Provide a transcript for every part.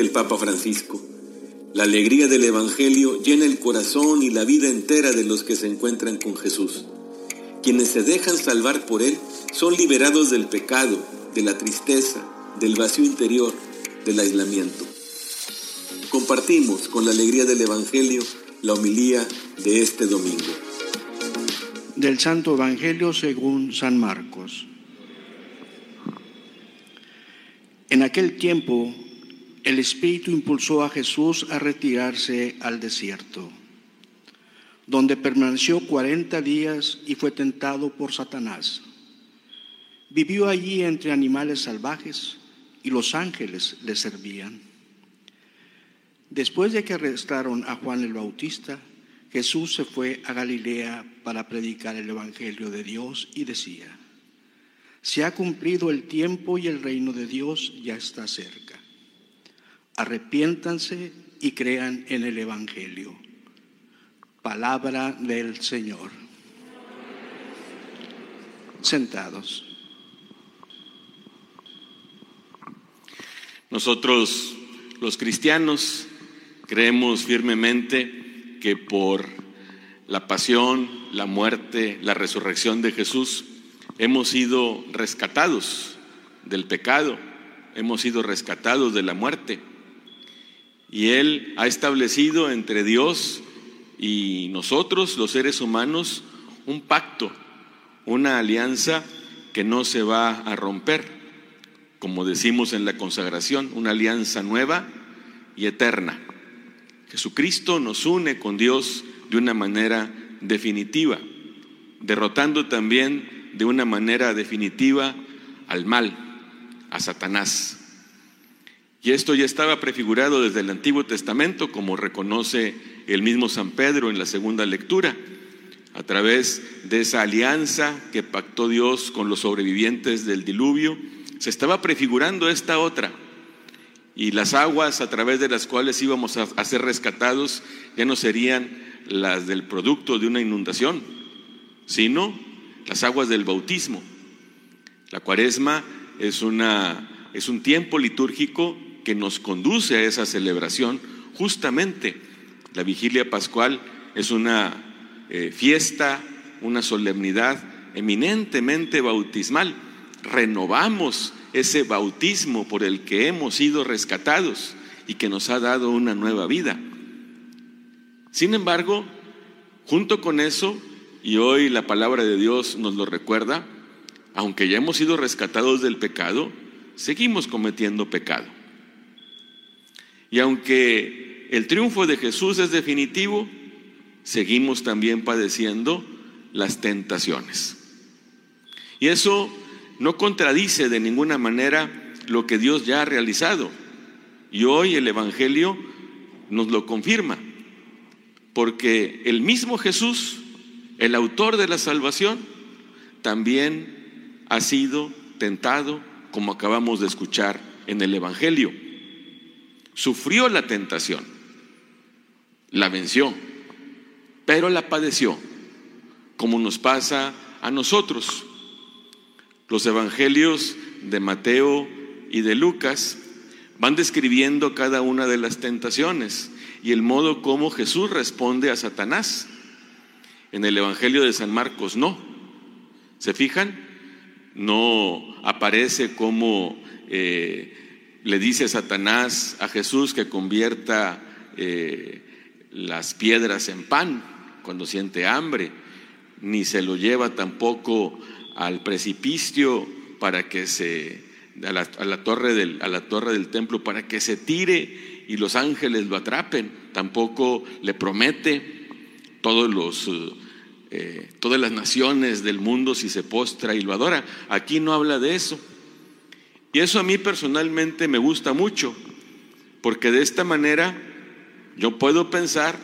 el Papa Francisco, la alegría del Evangelio llena el corazón y la vida entera de los que se encuentran con Jesús. Quienes se dejan salvar por Él son liberados del pecado, de la tristeza, del vacío interior, del aislamiento. Compartimos con la alegría del Evangelio la homilía de este domingo. Del Santo Evangelio según San Marcos. En aquel tiempo, el Espíritu impulsó a Jesús a retirarse al desierto donde permaneció cuarenta días y fue tentado por Satanás. Vivió allí entre animales salvajes y los ángeles le servían. Después de que arrestaron a Juan el Bautista, Jesús se fue a Galilea para predicar el Evangelio de Dios y decía, se ha cumplido el tiempo y el reino de Dios ya está cerca. Arrepiéntanse y crean en el Evangelio. Palabra del Señor. Sentados. Nosotros, los cristianos, creemos firmemente que por la pasión, la muerte, la resurrección de Jesús, hemos sido rescatados del pecado, hemos sido rescatados de la muerte. Y Él ha establecido entre Dios y nosotros, los seres humanos, un pacto, una alianza que no se va a romper, como decimos en la consagración, una alianza nueva y eterna. Jesucristo nos une con Dios de una manera definitiva, derrotando también de una manera definitiva al mal, a Satanás. Y esto ya estaba prefigurado desde el Antiguo Testamento, como reconoce el mismo San Pedro en la segunda lectura, a través de esa alianza que pactó Dios con los sobrevivientes del diluvio, se estaba prefigurando esta otra. Y las aguas a través de las cuales íbamos a, ser rescatados ya no serían las del producto de una inundación, sino las aguas del bautismo. La cuaresma es, un tiempo litúrgico que nos conduce a esa celebración justamente la vigilia pascual es una eh, fiesta, una solemnidad eminentemente bautismal. Renovamos ese bautismo por el que hemos sido rescatados y que nos ha dado una nueva vida. Sin embargo, junto con eso, y hoy la palabra de Dios nos lo recuerda, aunque ya hemos sido rescatados del pecado, seguimos cometiendo pecado. Y aunque el triunfo de Jesús es definitivo, seguimos también padeciendo las tentaciones. Y eso no contradice de ninguna manera lo que Dios ya ha realizado. Y hoy el Evangelio nos lo confirma, porque el mismo Jesús, el autor de la salvación, también ha sido tentado, como acabamos de escuchar en el Evangelio. Sufrió la tentación la venció, pero la padeció, como nos pasa a nosotros. Los evangelios de Mateo y de Lucas van describiendo cada una de las tentaciones y el modo como Jesús responde a Satanás. En el Evangelio de San Marcos no. ¿Se fijan? No aparece como eh, le dice Satanás a Jesús que convierta eh, las piedras en pan cuando siente hambre, ni se lo lleva tampoco al precipicio para que se a la, torre del, a la torre del templo para que se tire y los ángeles lo atrapen. Tampoco le promete todos los eh, todas las naciones del mundo si se postra y lo adora. Aquí no habla de eso. Y eso a mí personalmente me gusta mucho, porque de esta manera yo puedo pensar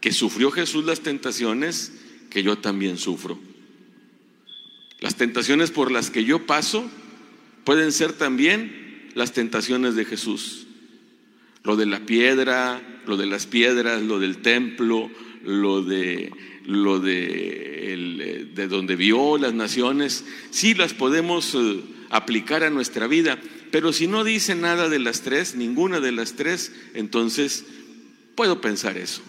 que sufrió Jesús las tentaciones que yo también sufro. Las tentaciones por las que yo paso pueden ser también las tentaciones de Jesús. Lo de la piedra, lo de las piedras, lo del templo, lo de lo de, de donde vio las naciones, sí las podemos eh, aplicar a nuestra vida, Pero si no dice nada de las tres, ninguna de las tres, entonces puedo pensar eso.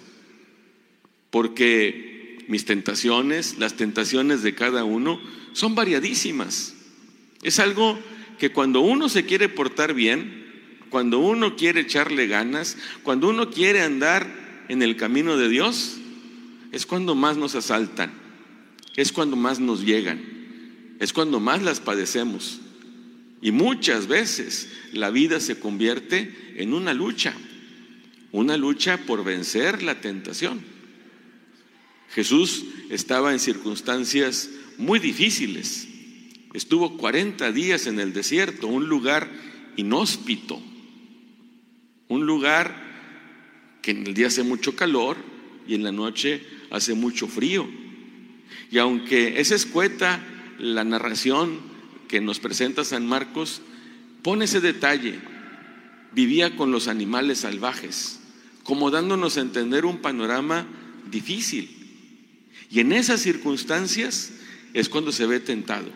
Porque mis tentaciones, las tentaciones de cada uno, son variadísimas. Es algo que cuando uno se quiere portar bien, cuando uno quiere echarle ganas, cuando uno quiere andar en el camino de Dios, es cuando más nos asaltan, es cuando más nos llegan, es cuando más las padecemos. Y muchas veces la vida se convierte en una lucha, una lucha por vencer la tentación. Jesús estaba en circunstancias muy difíciles. Estuvo 40 días en el desierto, un lugar inhóspito, un lugar que en el día hace mucho calor y en la noche hace mucho frío. Y aunque es escueta la narración que nos presenta San Marcos, pone ese detalle. Vivía con los animales salvajes, como dándonos a entender un panorama difícil. Y en esas circunstancias es cuando se ve tentado.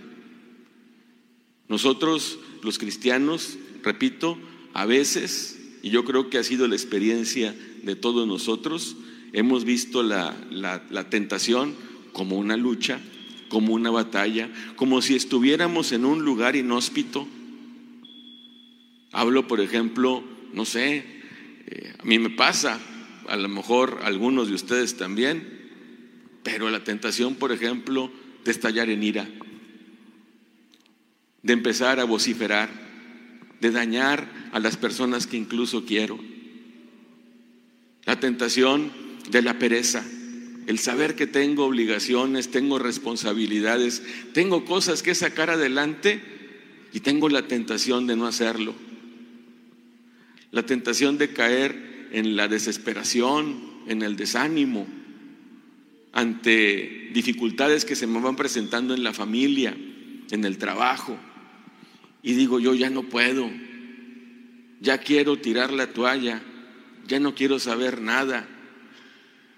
Nosotros, los cristianos, repito, a veces y yo creo que ha sido la experiencia de todos nosotros. Hemos visto la, la, tentación como una lucha, como una batalla, como si estuviéramos en un lugar inhóspito. Hablo, por ejemplo, no sé, eh, a mí me pasa, a lo mejor algunos de ustedes también, pero la tentación, por ejemplo, de estallar en ira, de empezar a vociferar, de dañar a las personas que incluso quiero. La tentación de la pereza, el saber que tengo obligaciones, tengo responsabilidades, tengo cosas que sacar adelante y tengo la tentación de no hacerlo. La tentación de caer en la desesperación, en el desánimo, ante dificultades que se me van presentando en la familia, en el trabajo y digo, yo ya no puedo, ya quiero tirar la toalla, ya no quiero saber nada,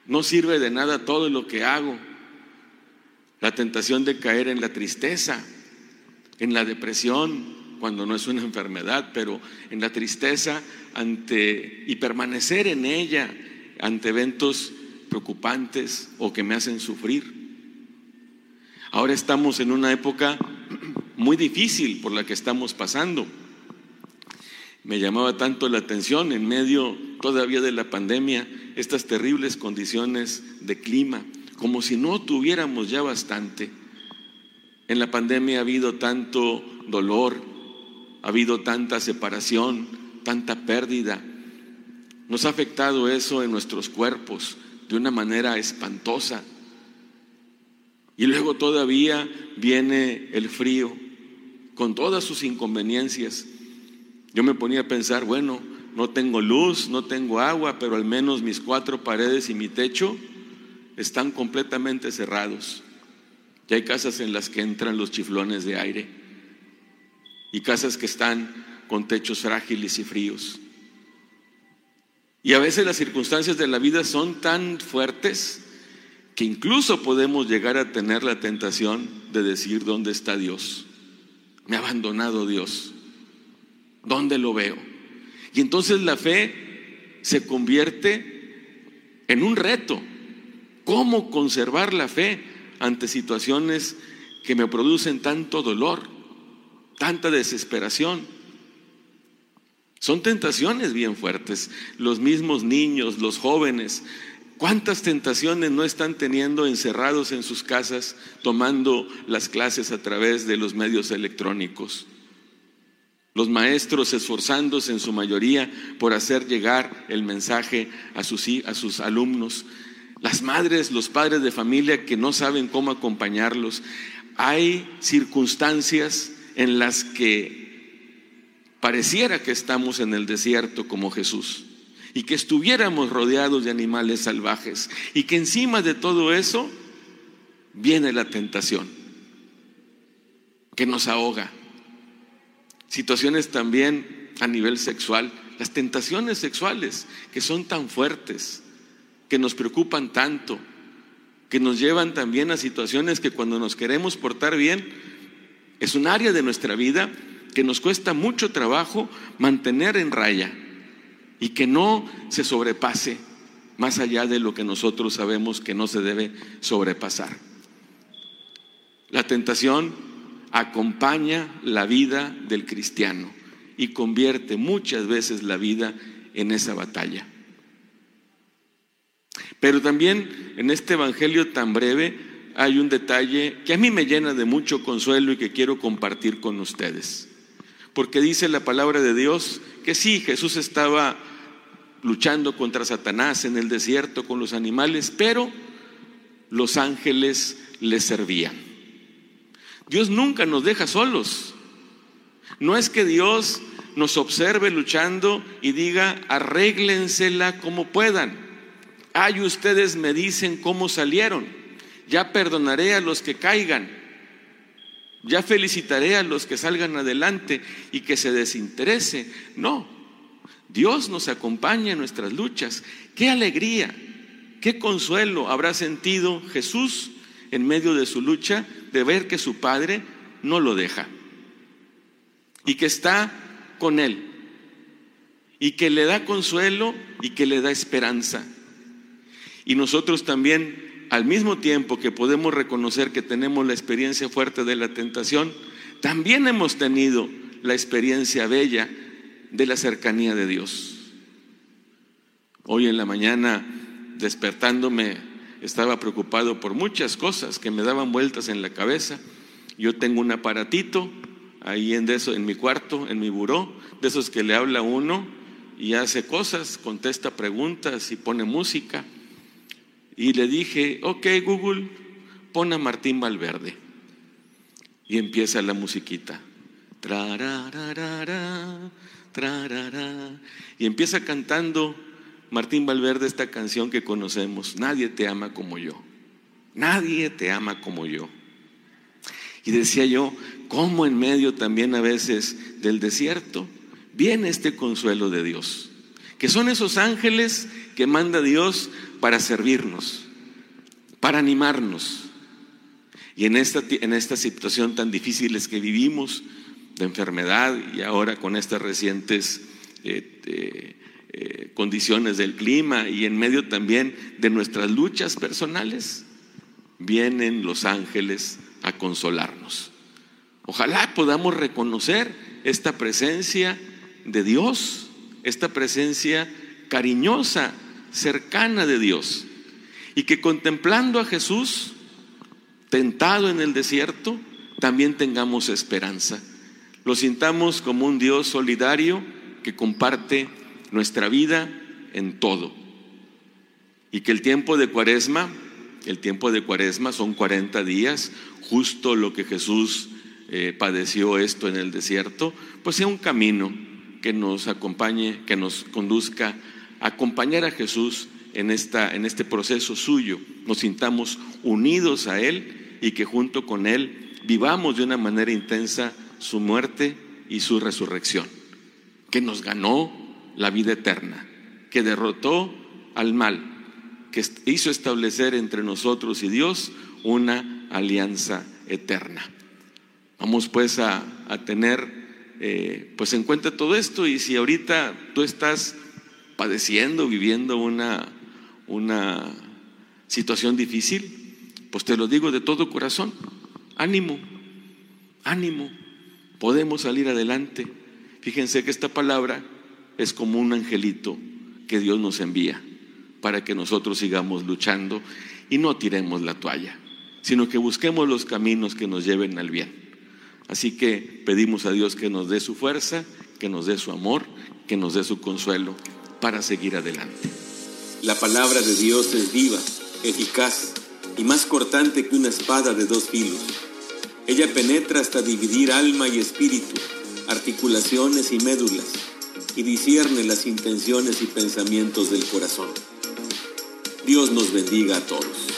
no sirve de nada todo lo que hago. La tentación de caer en la tristeza, en la depresión, cuando no es una enfermedad, pero en la tristeza ante y permanecer en ella ante eventos preocupantes o que me hacen sufrir. Ahora estamos en una época muy difícil por la que estamos pasando. Me llamaba tanto la atención en medio todavía de la pandemia estas terribles condiciones de clima, como si no tuviéramos ya bastante. En la pandemia ha habido tanto dolor, ha habido tanta separación, tanta pérdida. Nos ha afectado eso en nuestros cuerpos de una manera espantosa. Y luego todavía viene el frío, con todas sus inconveniencias. Yo me ponía a pensar, bueno, no tengo luz, no tengo agua, pero al menos mis cuatro paredes y mi techo están completamente cerrados. Y hay casas en las que entran los chiflones de aire y casas que están con techos frágiles y fríos. Y a veces las circunstancias de la vida son tan fuertes que incluso podemos llegar a tener la tentación de decir, ¿dónde está Dios? Me ha abandonado Dios. ¿Dónde lo veo? Y entonces la fe se convierte en un reto. ¿Cómo conservar la fe ante situaciones que me producen tanto dolor, tanta desesperación? Son tentaciones bien fuertes. Los mismos niños, los jóvenes, ¿Cuántas tentaciones no están teniendo encerrados en sus casas tomando las clases a través de los medios electrónicos? Los maestros esforzándose en su mayoría por hacer llegar el mensaje a sus, alumnos. Las madres, los padres de familia que no saben cómo acompañarlos. Hay circunstancias en las que pareciera que estamos en el desierto como Jesús y que estuviéramos rodeados de animales salvajes y que encima de todo eso viene la tentación que nos ahoga. Situaciones también a nivel sexual, las tentaciones sexuales que son tan fuertes, que nos preocupan tanto, que nos llevan también a situaciones que cuando nos queremos portar bien, es un área de nuestra vida que nos cuesta mucho trabajo mantener en raya y que no se sobrepase más allá de lo que nosotros sabemos que no se debe sobrepasar. La tentación acompaña la vida del cristiano y convierte muchas veces la vida en esa batalla. Pero también en este Evangelio tan breve hay un detalle que a mí me llena de mucho consuelo y que quiero compartir con ustedes. Porque dice la palabra de Dios que sí, Jesús estaba luchando contra Satanás en el desierto con los animales, pero los ángeles le servían. Dios nunca nos deja solos. No es que Dios nos observe luchando y diga, arréglensela como puedan. Ay, ustedes me dicen cómo salieron. Ya perdonaré a los que caigan. Ya felicitaré a los que salgan adelante y que se desinterese. No, Dios nos acompaña en nuestras luchas. Qué alegría, qué consuelo habrá sentido Jesús en medio de su lucha de ver que su Padre no lo deja y que está con él y que le da consuelo y que le da esperanza. Y nosotros también, al mismo tiempo que podemos reconocer que tenemos la experiencia fuerte de la tentación, también hemos tenido la experiencia bella de la cercanía de Dios. Hoy en la mañana, despertándome, estaba preocupado por muchas cosas que me daban vueltas en la cabeza. Yo tengo un aparatito ahí en, eso, en mi cuarto, en mi buró, de esos que le habla uno y hace cosas, contesta preguntas y pone música. Y le dije, ok Google, pon a Martín Valverde. Y empieza la musiquita. Y empieza cantando Martín Valverde esta canción que conocemos, Nadie te ama como yo. Nadie te ama como yo. Y decía yo, ¿cómo en medio también a veces del desierto viene este consuelo de Dios? Que son esos ángeles que manda Dios para servirnos, para animarnos. Y en esta, en esta situación tan difíciles que vivimos, de enfermedad y ahora con estas recientes eh, eh, condiciones del clima y en medio también de nuestras luchas personales, vienen los ángeles a consolarnos. Ojalá podamos reconocer esta presencia de Dios, esta presencia cariñosa, cercana de Dios, y que contemplando a Jesús, tentado en el desierto, también tengamos esperanza lo sintamos como un Dios solidario que comparte nuestra vida en todo. Y que el tiempo de cuaresma, el tiempo de cuaresma son 40 días, justo lo que Jesús eh, padeció esto en el desierto, pues sea un camino que nos acompañe, que nos conduzca a acompañar a Jesús en, esta, en este proceso suyo, nos sintamos unidos a Él y que junto con Él vivamos de una manera intensa su muerte y su resurrección, que nos ganó la vida eterna, que derrotó al mal, que hizo establecer entre nosotros y Dios una alianza eterna. Vamos pues a, tener eh, pues en cuenta todo esto y si ahorita tú estás padeciendo, viviendo una, una situación difícil, pues te lo digo de todo corazón, ánimo, ánimo, podemos salir adelante. Fíjense que esta palabra es como un angelito que Dios nos envía para que nosotros sigamos luchando y no tiremos la toalla, sino que busquemos los caminos que nos lleven al bien. Así que pedimos a Dios que nos dé su fuerza, que nos dé su amor, que nos dé su consuelo para seguir adelante. La palabra de Dios es viva, eficaz y más cortante que una espada de dos filos ella penetra hasta dividir alma y espíritu, articulaciones y médulas, y discierne las intenciones y pensamientos del corazón. Dios nos bendiga a todos.